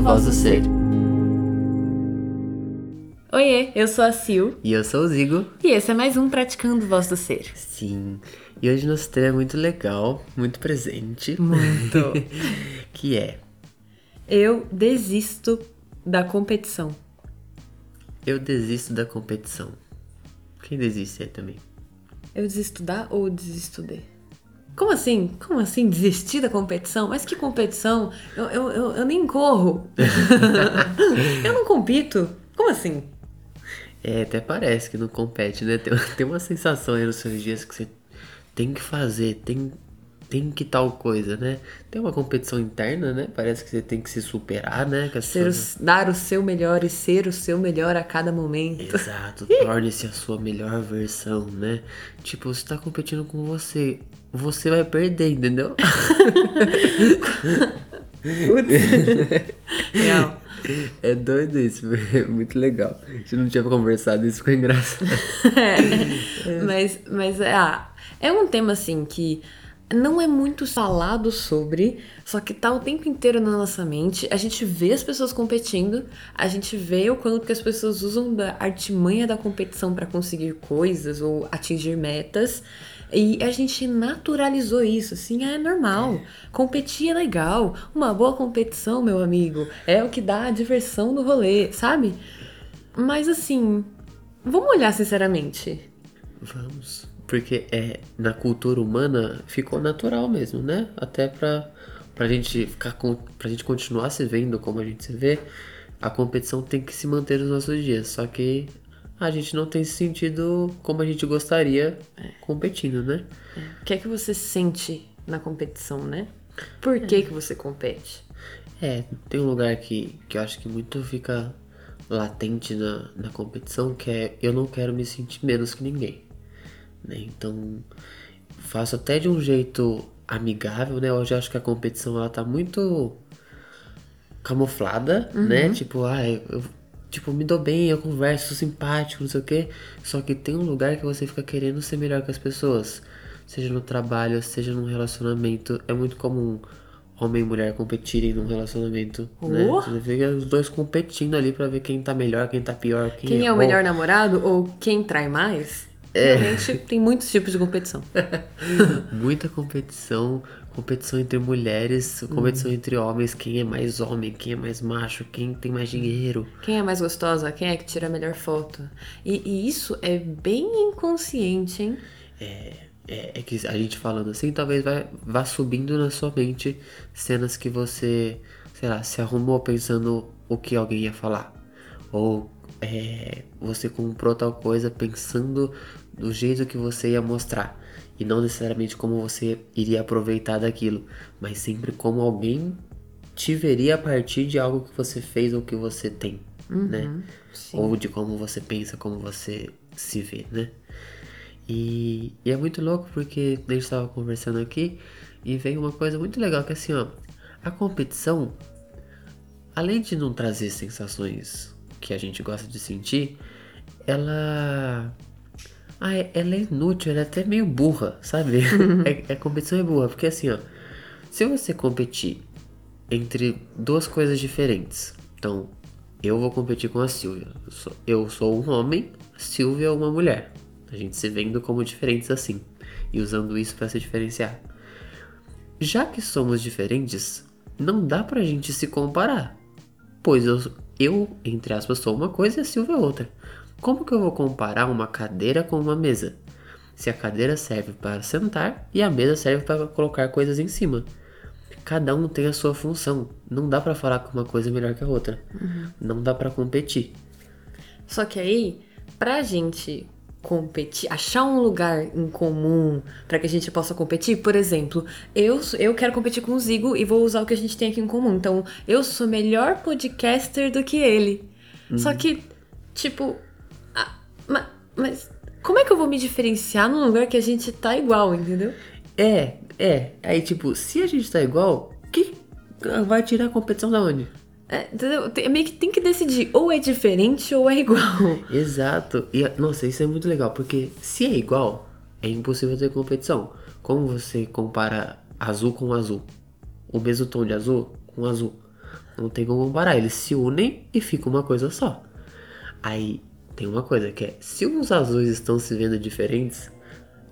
Do Ser. Oiê, eu sou a Sil. E eu sou o Zigo. E esse é mais um Praticando Voz do Ser. Sim. E hoje nosso tema é muito legal, muito presente. Muito. que é. Eu desisto da competição. Eu desisto da competição. Quem desiste aí também? Eu desisto da ou desisto de? Como assim? Como assim desistir da competição? Mas que competição? Eu, eu, eu, eu nem corro. eu não compito. Como assim? É, até parece que não compete, né? Tem, tem uma sensação aí nos seus dias que você tem que fazer, tem, tem que tal coisa, né? Tem uma competição interna, né? Parece que você tem que se superar, né? Ser pessoas... o, dar o seu melhor e ser o seu melhor a cada momento. Exato, torne-se a sua melhor versão, né? Tipo, você tá competindo com você, você vai perder, entendeu? Real. É doido isso, é muito legal. A gente não tinha conversado, isso ficou engraçado. é, mas, mas ah, é um tema assim que não é muito falado sobre, só que tá o tempo inteiro na nossa mente. A gente vê as pessoas competindo, a gente vê o quanto que as pessoas usam da artimanha da competição para conseguir coisas ou atingir metas. E a gente naturalizou isso, assim, ah, é normal. Competir é legal. Uma boa competição, meu amigo, é o que dá a diversão no rolê, sabe? Mas assim, vamos olhar sinceramente. Vamos. Porque é, na cultura humana ficou natural mesmo, né? Até pra, pra gente ficar com, pra gente continuar se vendo como a gente se vê, a competição tem que se manter nos nossos dias. Só que a gente não tem sentido como a gente gostaria é. competindo, né? É. O que é que você sente na competição, né? Por que, é. que você compete? É, tem um lugar que, que eu acho que muito fica latente na, na competição, que é eu não quero me sentir menos que ninguém. Né? Então, faço até de um jeito amigável, né? Hoje eu acho que a competição ela tá muito camuflada, né? uhum. né? Tipo, ah, eu tipo, me dou bem, eu converso, sou simpático, não sei o quê. Só que tem um lugar que você fica querendo ser melhor que as pessoas. Seja no trabalho, seja num relacionamento. É muito comum homem e mulher competirem num relacionamento, uh. né? Você fica os dois competindo ali para ver quem tá melhor, quem tá pior, quem, quem é, é o melhor namorado ou quem trai mais. É. Realmente tem muitos tipos de competição. Muita competição, competição entre mulheres, competição hum. entre homens, quem é mais homem, quem é mais macho, quem tem mais dinheiro. Quem é mais gostosa, quem é que tira a melhor foto. E, e isso é bem inconsciente, hein? É, é, é, que a gente falando assim, talvez vai, vá subindo na sua mente cenas que você, sei lá, se arrumou pensando o que alguém ia falar. Ou é, você comprou tal coisa pensando do jeito que você ia mostrar e não necessariamente como você iria aproveitar daquilo, mas sempre como alguém te veria a partir de algo que você fez ou que você tem, uhum, né? Sim. Ou de como você pensa, como você se vê, né? E, e é muito louco porque a gente estava conversando aqui e veio uma coisa muito legal que é assim, ó, a competição, além de não trazer sensações que a gente gosta de sentir, ela ah, é, ela é inútil, ela é até meio burra, sabe? é, a competição é burra, porque assim, ó. Se você competir entre duas coisas diferentes, então eu vou competir com a Silvia. Eu sou, eu sou um homem, a Silvia é uma mulher. A gente se vendo como diferentes assim e usando isso para se diferenciar. Já que somos diferentes, não dá pra gente se comparar. Pois eu, eu entre aspas, sou uma coisa e a Silvia é outra. Como que eu vou comparar uma cadeira com uma mesa? Se a cadeira serve para sentar e a mesa serve para colocar coisas em cima. Cada um tem a sua função. Não dá para falar que uma coisa é melhor que a outra. Uhum. Não dá para competir. Só que aí, pra gente competir, achar um lugar em comum para que a gente possa competir. Por exemplo, eu eu quero competir com o Zigo e vou usar o que a gente tem aqui em comum. Então, eu sou melhor podcaster do que ele. Uhum. Só que, tipo, mas, mas como é que eu vou me diferenciar num lugar que a gente tá igual, entendeu? É, é. Aí, tipo, se a gente tá igual, que vai tirar a competição da onde? É, entendeu? Tem, meio que tem que decidir, ou é diferente ou é igual. Exato. E, nossa, isso é muito legal, porque se é igual, é impossível ter competição. Como você compara azul com azul? O mesmo tom de azul com azul. Não tem como comparar. Eles se unem e fica uma coisa só. Aí tem uma coisa que é, se os azuis estão se vendo diferentes,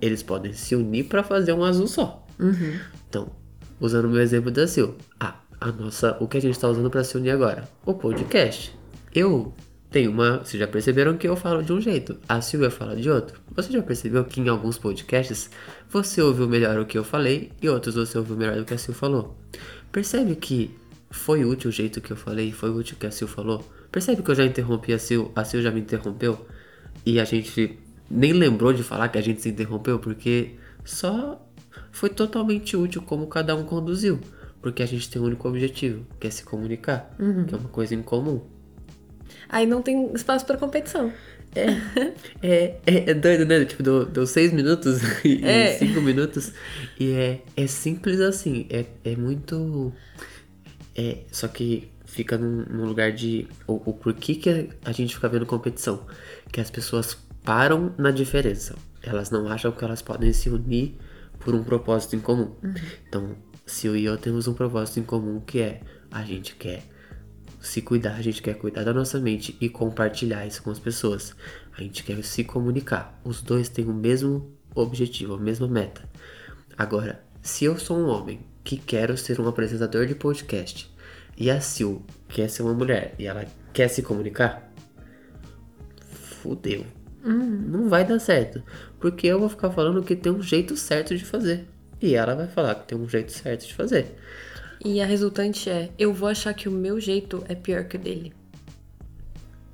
eles podem se unir para fazer um azul só. Uhum. Então, usando o meu exemplo da Sil, ah, a nossa, o que a gente está usando para se unir agora? O podcast. Eu tenho uma, vocês já perceberam que eu falo de um jeito, a Silvia fala de outro. Você já percebeu que em alguns podcasts você ouviu melhor o que eu falei e outros você ouviu melhor do que a Sil falou? Percebe que foi útil o jeito que eu falei, foi útil o que a Sil falou? Percebe que eu já interrompi a Sil, a Sil já me interrompeu e a gente nem lembrou de falar que a gente se interrompeu porque só foi totalmente útil como cada um conduziu. Porque a gente tem um único objetivo, que é se comunicar, Uhum. que é uma coisa em comum. Aí não tem espaço pra competição. É, é, é doido, né? Tipo, deu, deu seis minutos e, É. e cinco minutos. E é, é simples assim. É, é muito. É, só que fica num, num lugar de. O, o porquê que a gente fica vendo competição? Que as pessoas param na diferença. Elas não acham que elas podem se unir por um propósito em comum. Então, se eu e eu temos um propósito em comum que é a gente quer se cuidar, a gente quer cuidar da nossa mente e compartilhar isso com as pessoas. A gente quer se comunicar. Os dois têm o mesmo objetivo, a mesma meta. Agora, se eu sou um homem que quero ser um apresentador de podcast e a Sil quer ser uma mulher e ela quer se comunicar, fudeu. Não vai dar certo. Porque eu vou ficar falando que tem um jeito certo de fazer. E ela vai falar que tem um jeito certo de fazer. E a resultante é, eu vou achar que o meu jeito é pior que o dele.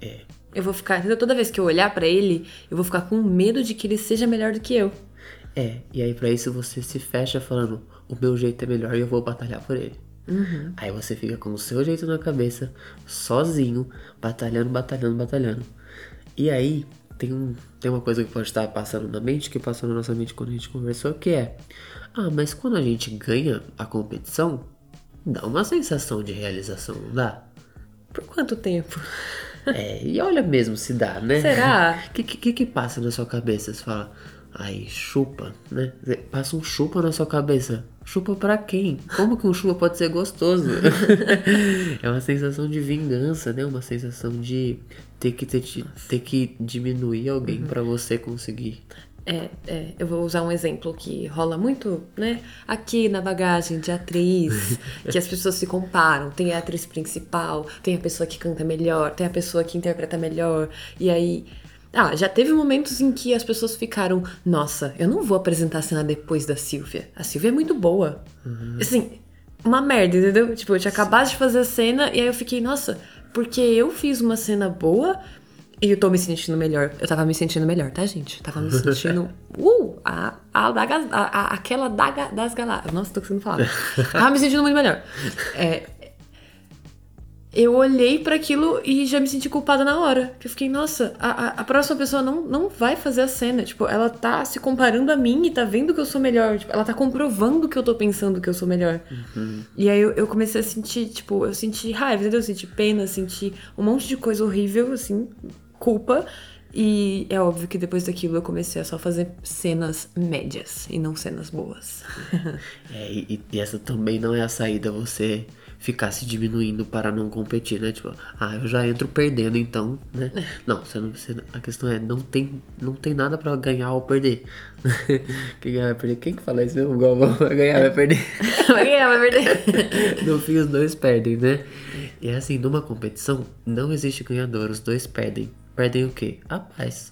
É. Eu vou ficar? Toda vez que eu olhar pra ele, eu vou ficar com medo de que ele seja melhor do que eu. É, e aí pra isso você se fecha falando, o meu jeito é melhor e eu vou batalhar por ele. Aí você fica com o seu jeito na cabeça, sozinho, batalhando, batalhando, batalhando. E aí tem, um, tem uma coisa que pode estar passando na mente, que passou na nossa mente quando a gente conversou, que é, ah, mas quando a gente ganha a competição, dá uma sensação de realização, não dá? Por quanto tempo? É, e olha mesmo se dá, né? Será? O que, que, que passa na sua cabeça? Você fala, ai, chupa, né? Passa um chupa na sua cabeça. Chupa pra quem? Como que um chupa pode ser gostoso? é uma sensação de vingança, né? Uma sensação de ter que, ter, ter que diminuir alguém pra você conseguir. É, é, eu vou usar um exemplo que rola muito, né? Aqui na bagagem de atriz, que as pessoas se comparam. Tem a atriz principal, tem a pessoa que canta melhor, tem a pessoa que interpreta melhor. E aí. Ah, já teve momentos em que as pessoas ficaram, nossa, eu não vou apresentar a cena depois da Silvia. A Silvia é muito boa. Assim, uma merda, entendeu? Tipo, eu tinha acabado de fazer a cena e aí eu fiquei, nossa, porque eu fiz uma cena boa e eu tô me sentindo melhor. Eu tava me sentindo melhor, tá, gente? Eu tava me sentindo. Uh! A, a, a, a- aquela da, ga- das galáxias. Nossa, tô conseguindo falar. tava me sentindo muito melhor. É, eu olhei pra aquilo e já me senti culpada na hora. Que eu fiquei, nossa, a, a, a próxima pessoa não, não vai fazer a cena. Tipo, ela tá se comparando a mim e tá vendo que eu sou melhor. Tipo, ela tá comprovando que eu tô pensando que eu sou melhor. E aí eu, eu comecei a sentir, tipo, eu senti raiva, entendeu? Eu senti pena, senti um monte de coisa horrível, assim, culpa. E é óbvio que depois daquilo eu comecei a só fazer cenas médias e não cenas boas. É, e, e essa também não é a saída, você ficar se diminuindo para não competir, né? Tipo, ah, eu já entro perdendo então, né? Não, você não, você, a questão é, não tem, não tem nada pra ganhar ou perder. Quem ganhar vai perder? Quem que fala isso mesmo? Galvão vai ganhar, vai perder. vai ganhar, vai perder. No fim, os dois perdem, né? E é assim, numa competição, não existe ganhador, os dois perdem. Perdem o quê? A paz.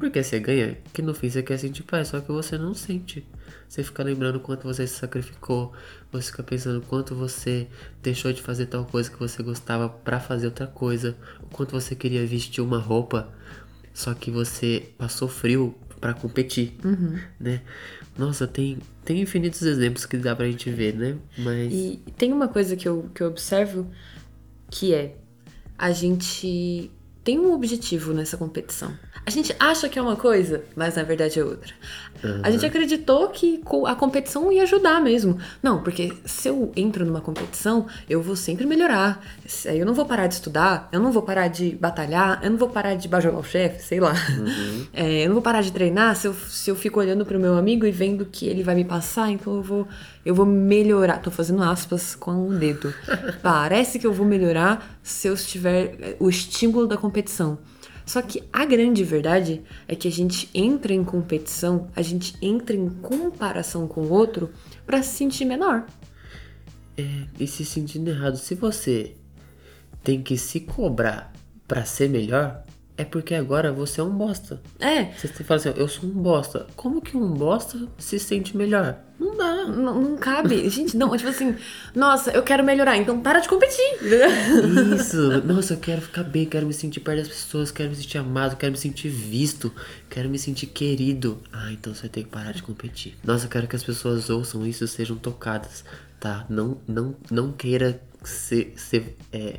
Porque você ganha, que no fim você quer sentir paz, só que você não sente. Você fica lembrando quanto você se sacrificou, você fica pensando quanto você deixou de fazer tal coisa que você gostava pra fazer outra coisa, o quanto você queria vestir uma roupa, só que você passou frio pra competir, né? Nossa, tem, tem infinitos exemplos que dá pra gente ver, né? Mas E tem uma coisa que eu, que eu observo que é a gente tem um objetivo nessa competição. A gente acha que é uma coisa, mas na verdade é outra. A gente acreditou que a competição ia ajudar mesmo. Não, porque se eu entro numa competição, eu vou sempre melhorar. Eu não vou parar de estudar, eu não vou parar de batalhar, eu não vou parar de bajolar o chefe, sei lá. É, eu não vou parar de treinar se eu, se eu fico olhando pro meu amigo e vendo que ele vai me passar, então eu vou, eu vou melhorar. Tô fazendo aspas com o dedo. Parece que eu vou melhorar se eu tiver eh, o estímulo da competição. Só que a grande verdade é que a gente entra em competição, a gente entra em comparação com o outro para se sentir menor. É, e se sentindo errado, se você tem que se cobrar para ser melhor, é porque agora você é um bosta. É. Você fala assim, eu sou um bosta. Como que um bosta se sente melhor? Não dá. Não, não cabe. Gente, não, tipo assim, nossa, eu quero melhorar, então para de competir. Isso. Nossa, eu quero ficar bem, quero me sentir perto das pessoas, quero me sentir amado, quero me sentir visto, quero me sentir querido. Ah, então você tem que parar de competir. Nossa, eu quero que as pessoas ouçam isso e sejam tocadas, tá? Não, não, não queira ser, ser é,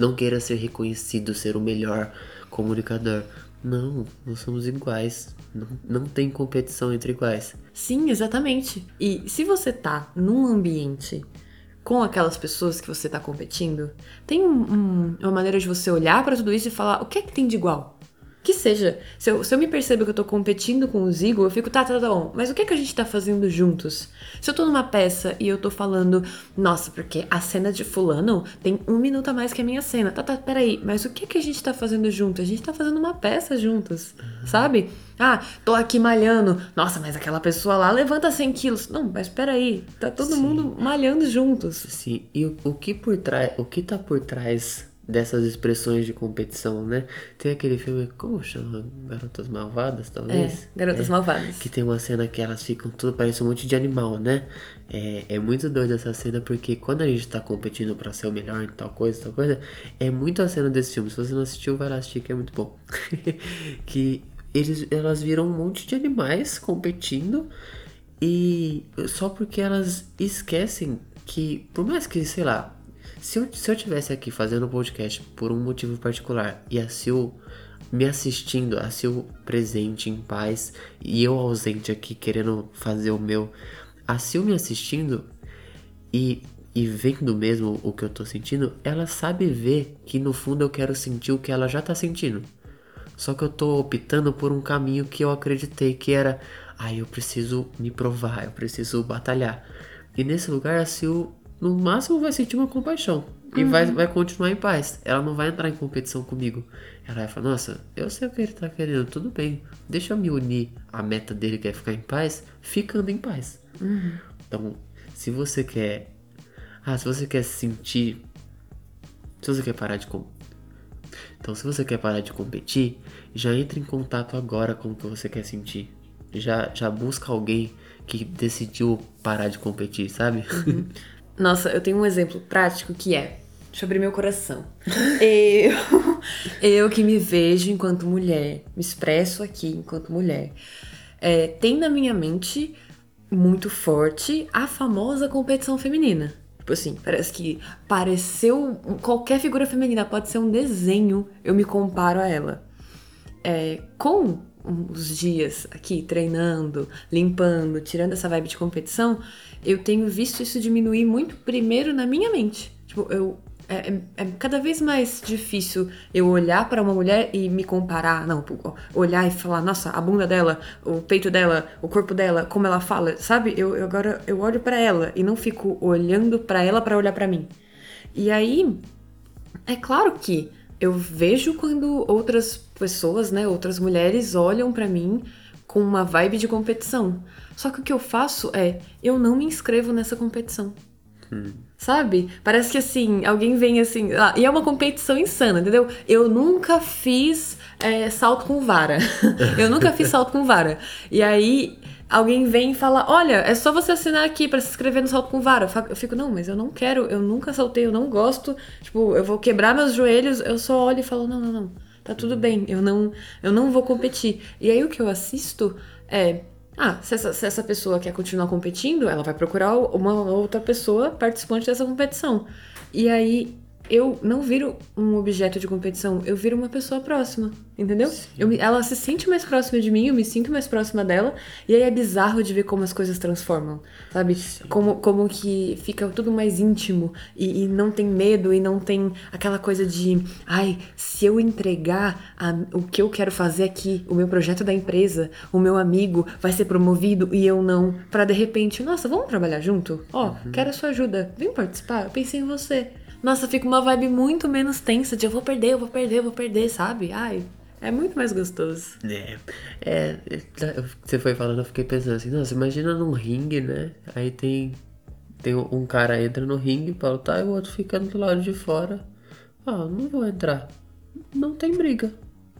não queira ser reconhecido, ser o melhor comunicador. Não, nós somos iguais. Não, não tem competição entre iguais. Sim, exatamente. E se você tá num ambiente com aquelas pessoas que você tá competindo, tem um, um, uma maneira de você olhar para tudo isso e falar o que é que tem de igual? Que seja, se eu, se eu me percebo que eu tô competindo com o Zigo, eu fico, tá, tá, tá bom, mas o que é que a gente tá fazendo juntos? Se eu tô numa peça e eu tô falando, nossa, porque a cena de fulano tem um minuto a mais que a minha cena. Tá, tá, peraí, mas o que é que a gente tá fazendo junto? A gente tá fazendo uma peça juntos, uhum. sabe? Ah, tô aqui malhando. Nossa, mas aquela pessoa lá levanta 100 quilos. Não, mas peraí, tá todo Sim. mundo malhando juntos. Sim, e o, o que por trás, o que tá por trás dessas expressões de competição, né? Tem aquele filme, como chama? Garotas Malvadas, talvez? É, Garotas é, Malvadas. Que tem uma cena que elas ficam tudo, parece um monte de animal, né? É, é muito doida essa cena, porque quando a gente tá competindo para ser o melhor em tal coisa, tal coisa, é muito a cena desse filme. Se você não assistiu, vai lá assistir, que é muito bom. que eles, elas viram um monte de animais competindo e só porque elas esquecem que, por mais que, sei lá, se eu, se eu tivesse aqui fazendo o podcast por um motivo particular e a Sil me assistindo, a Sil presente, em paz, e eu ausente aqui querendo fazer o meu, a Sil me assistindo e, e vendo mesmo o que eu tô sentindo, ela sabe ver que no fundo eu quero sentir o que ela já tá sentindo. Só que eu tô optando por um caminho que eu acreditei que era, ai, ah, eu preciso me provar, eu preciso batalhar. E nesse lugar a Sil no máximo vai sentir uma compaixão e uhum. vai, vai continuar em paz. Ela não vai entrar em competição comigo. Ela vai falar: Nossa, eu sei o que ele tá querendo, tudo bem. Deixa eu me unir à meta dele, que é ficar em paz, ficando em paz. Uhum. Então, se você quer. Ah, se você quer sentir. Se você quer parar de. Com... Então, se você quer parar de competir, já entre em contato agora com o que você quer sentir. Já, já busca alguém que decidiu parar de competir, sabe? Uhum. Nossa, eu tenho um exemplo prático que é. Deixa eu abrir meu coração. eu, eu que me vejo enquanto mulher, me expresso aqui enquanto mulher, é, tem na minha mente muito forte a famosa competição feminina. Tipo assim, parece que pareceu. Qualquer figura feminina pode ser um desenho, eu me comparo a ela. É, com os dias aqui treinando, limpando, tirando essa vibe de competição, eu tenho visto isso diminuir muito primeiro na minha mente. Tipo, eu é, é, é cada vez mais difícil eu olhar para uma mulher e me comparar, não, olhar e falar, nossa, a bunda dela, o peito dela, o corpo dela, como ela fala, sabe? Eu, eu agora eu olho para ela e não fico olhando para ela para olhar para mim. E aí, é claro que eu vejo quando outras pessoas, né, outras mulheres olham para mim com uma vibe de competição. Só que o que eu faço é, eu não me inscrevo nessa competição. Hum. Sabe? Parece que assim, alguém vem assim. Ah, e é uma competição insana, entendeu? Eu nunca fiz é, salto com vara. eu nunca fiz salto com vara. E aí alguém vem e fala: Olha, é só você assinar aqui para se inscrever no salto com vara. Eu fico, não, mas eu não quero, eu nunca saltei, eu não gosto. Tipo, eu vou quebrar meus joelhos, eu só olho e falo: Não, não, não, tá tudo bem, eu não, eu não vou competir. E aí o que eu assisto é. Ah, se essa, se essa pessoa quer continuar competindo, ela vai procurar uma outra pessoa participante dessa competição. E aí eu não viro um objeto de competição, eu viro uma pessoa próxima, entendeu? Eu, ela se sente mais próxima de mim, eu me sinto mais próxima dela, e aí é bizarro de ver como as coisas transformam, sabe? Como, como que fica tudo mais íntimo e, e, não tem medo e não tem aquela coisa de, ai, se eu entregar a, o que eu quero fazer aqui, o meu projeto da empresa, o meu amigo vai ser promovido e eu não, para de repente, nossa, vamos trabalhar junto? Ó, oh, uhum. quero a sua ajuda, vem participar, eu pensei em você. Nossa, fica uma vibe muito menos tensa de eu vou perder, eu vou perder, eu vou perder, sabe? Ai, é muito mais gostoso. É, é, você foi falando, eu fiquei pensando assim, nossa, imagina num ringue, né? Aí tem, tem um cara entra no ringue pra lutar e o outro fica do lado de fora. Ah, não vou entrar. Não tem briga.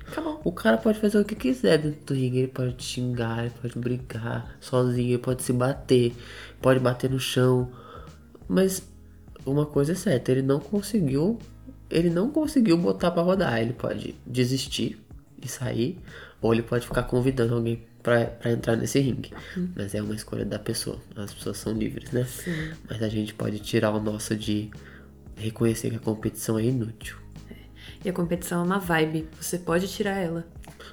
Acabou. O cara pode fazer o que quiser dentro do ringue. Ele pode xingar, ele pode brigar sozinho, ele pode se bater, pode bater no chão. Mas uma coisa é certa, ele não conseguiu, ele não conseguiu botar para rodar. Ele pode desistir e sair, ou ele pode ficar convidando alguém para entrar nesse ringue. Uhum. Mas é uma escolha da pessoa. As pessoas são livres, né? Sim. Mas a gente pode tirar o nosso de reconhecer que a competição é inútil. É. E a competição é uma vibe, você pode tirar ela.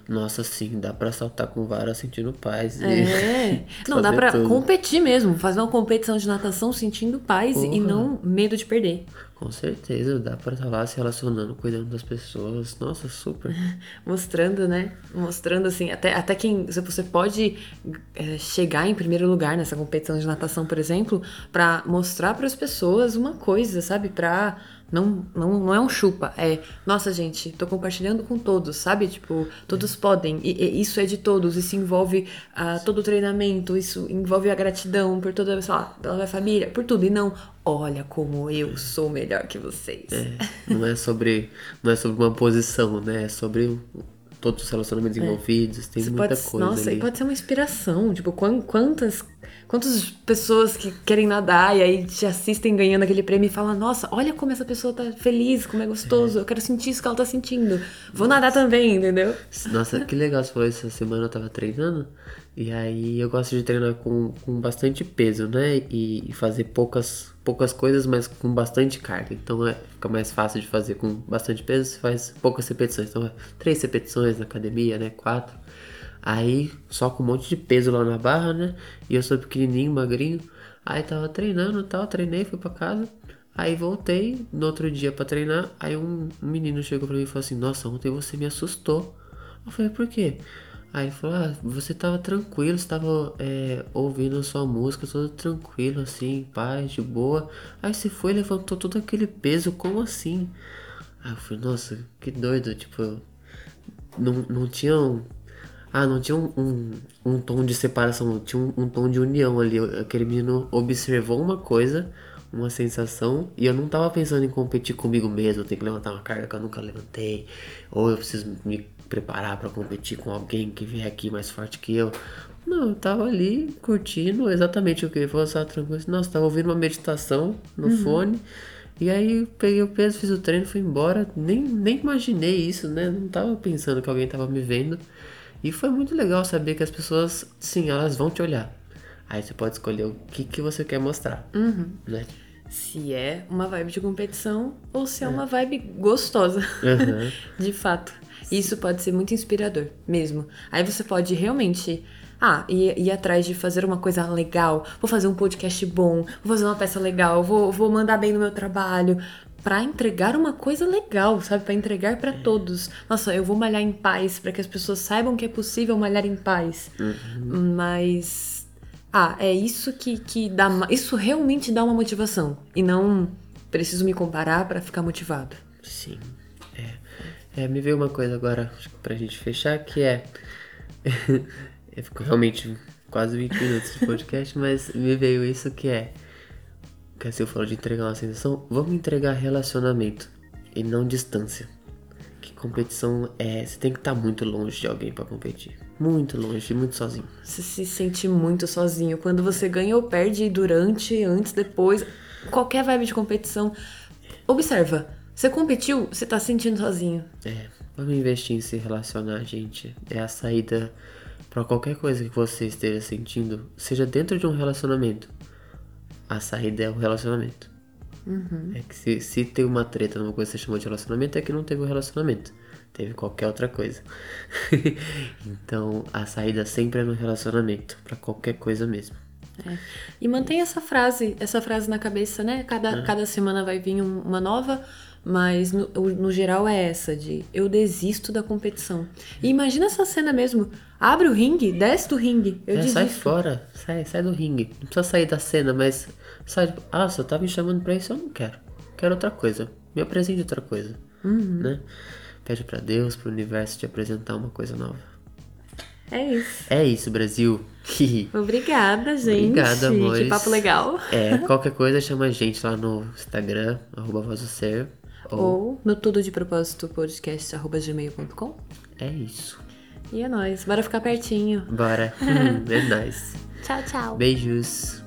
Nossa, sim, dá pra saltar com vara sentindo paz. É. não, dá pra tudo. competir mesmo. Fazer uma competição de natação sentindo paz Porra. e não medo de perder. Com certeza, dá pra estar tá lá se relacionando, cuidando das pessoas. Nossa, super. Mostrando, né? Mostrando assim, até, até quem. Você pode é, chegar em primeiro lugar nessa competição de natação, por exemplo, para mostrar para as pessoas uma coisa, sabe? Pra não, não, não é um chupa, é, nossa gente, tô compartilhando com todos, sabe? Tipo, todos é. podem, e, e, isso é de todos, isso envolve uh, todo o treinamento, isso envolve a gratidão por toda, sei lá, pela minha família, por tudo, e não, olha como eu sou melhor que vocês. É, não é sobre, não é sobre uma posição, né? É sobre todos os relacionamentos é. envolvidos, tem muita pode, coisa Nossa, ali. e pode ser uma inspiração, tipo, quantas Quantas pessoas que querem nadar e aí te assistem ganhando aquele prêmio e falam: Nossa, olha como essa pessoa tá feliz, como é gostoso, eu quero sentir isso que ela tá sentindo. Vou Nossa. nadar também, entendeu? Nossa, que legal você falou essa semana eu tava treinando. E aí eu gosto de treinar com, com bastante peso, né? E, e fazer poucas, poucas coisas, mas com bastante carga. Então é, fica mais fácil de fazer com bastante peso, você faz poucas repetições. Então é três repetições na academia, né? Quatro. Aí, só com um monte de peso lá na barra, né? E eu sou pequenininho, magrinho. Aí tava treinando e tal, treinei, fui pra casa. Aí voltei no outro dia para treinar. Aí um menino chegou pra mim e falou assim: Nossa, ontem você me assustou. Eu falei: Por quê? Aí ele falou: Ah, você tava tranquilo, você tava é, ouvindo a sua música, todo tranquilo, assim, paz, de boa. Aí você foi e levantou todo aquele peso, como assim? Aí eu falei: Nossa, que doido, tipo, não, não tinham ah, não tinha um, um, um tom de separação, tinha um, um, tom de união ali. Aquele menino observou uma coisa, uma sensação, e eu não tava pensando em competir comigo mesmo, ter que levantar uma carga que eu nunca levantei, ou eu preciso me preparar para competir com alguém que vier aqui mais forte que eu. Não, eu tava ali curtindo exatamente o que falou, tava tranquilo. Nossa, tava ouvindo uma meditação no uhum. fone. E aí peguei o peso, fiz o treino, fui embora. Nem, nem imaginei isso, né? Não tava pensando que alguém tava me vendo. E foi muito legal saber que as pessoas, sim, elas vão te olhar. Aí você pode escolher o que, que você quer mostrar, uhum. né? Se é uma vibe de competição ou se é, é uma vibe gostosa. Uhum. de fato. Isso pode ser muito inspirador, mesmo. Aí você pode realmente ah, ir, ir, atrás de fazer uma coisa legal, vou fazer um podcast bom, vou fazer uma peça legal, vou, vou mandar bem no meu trabalho, para entregar uma coisa legal, sabe? Para entregar para todos. Nossa, eu vou malhar em paz para que as pessoas saibam que é possível malhar em paz. Uhum. Mas ah, é isso que que dá isso realmente dá uma motivação e não preciso me comparar para ficar motivado. Sim. É. é, me veio uma coisa agora pra gente fechar que é eu fico realmente quase 20 minutos de podcast, mas me veio isso que é que assim eu falo de entregar uma sensação, vamos entregar relacionamento e não distância. Que competição é, você tem que estar tá muito longe de alguém para competir. Muito longe, muito sozinho. Você se sente muito sozinho. Quando você ganha ou perde durante, antes, depois, qualquer vibe de competição. Observa, você competiu, você tá se sentindo sozinho. É, vamos investir em se relacionar, gente. É a saída para qualquer coisa que você esteja sentindo, seja dentro de um relacionamento a saída é o relacionamento. Uhum. É que se, se tem uma treta numa coisa que você chamou de relacionamento, é que não teve um relacionamento. Teve qualquer outra coisa. então, a saída sempre é no relacionamento, para qualquer coisa mesmo. É. E mantém essa frase, essa frase na cabeça, né? Cada, cada semana vai vir um, uma nova, mas no, no, geral é essa de eu desisto da competição. E imagina essa cena mesmo. Abre o ringue, desce do ringue. Eu é, desisto. sai fora, sai, sai do ringue. Não precisa sair da cena, mas sai. Ah, você tá me chamando pra isso, eu não quero. Quero outra coisa. Me apresente outra coisa. Uhum. Né? Pede para Deus, pro universo te apresentar uma coisa nova. É isso. É isso, Brasil. Obrigada, gente. Obrigada, amores. Que papo legal. É, qualquer coisa chama a gente lá no Instagram, arroba Ser. Ou... ou no tudo de propósito podcast, arroba gmail.com. É isso. E é nóis. Bora ficar pertinho. Bora. é nóis. Tchau, tchau. Beijos.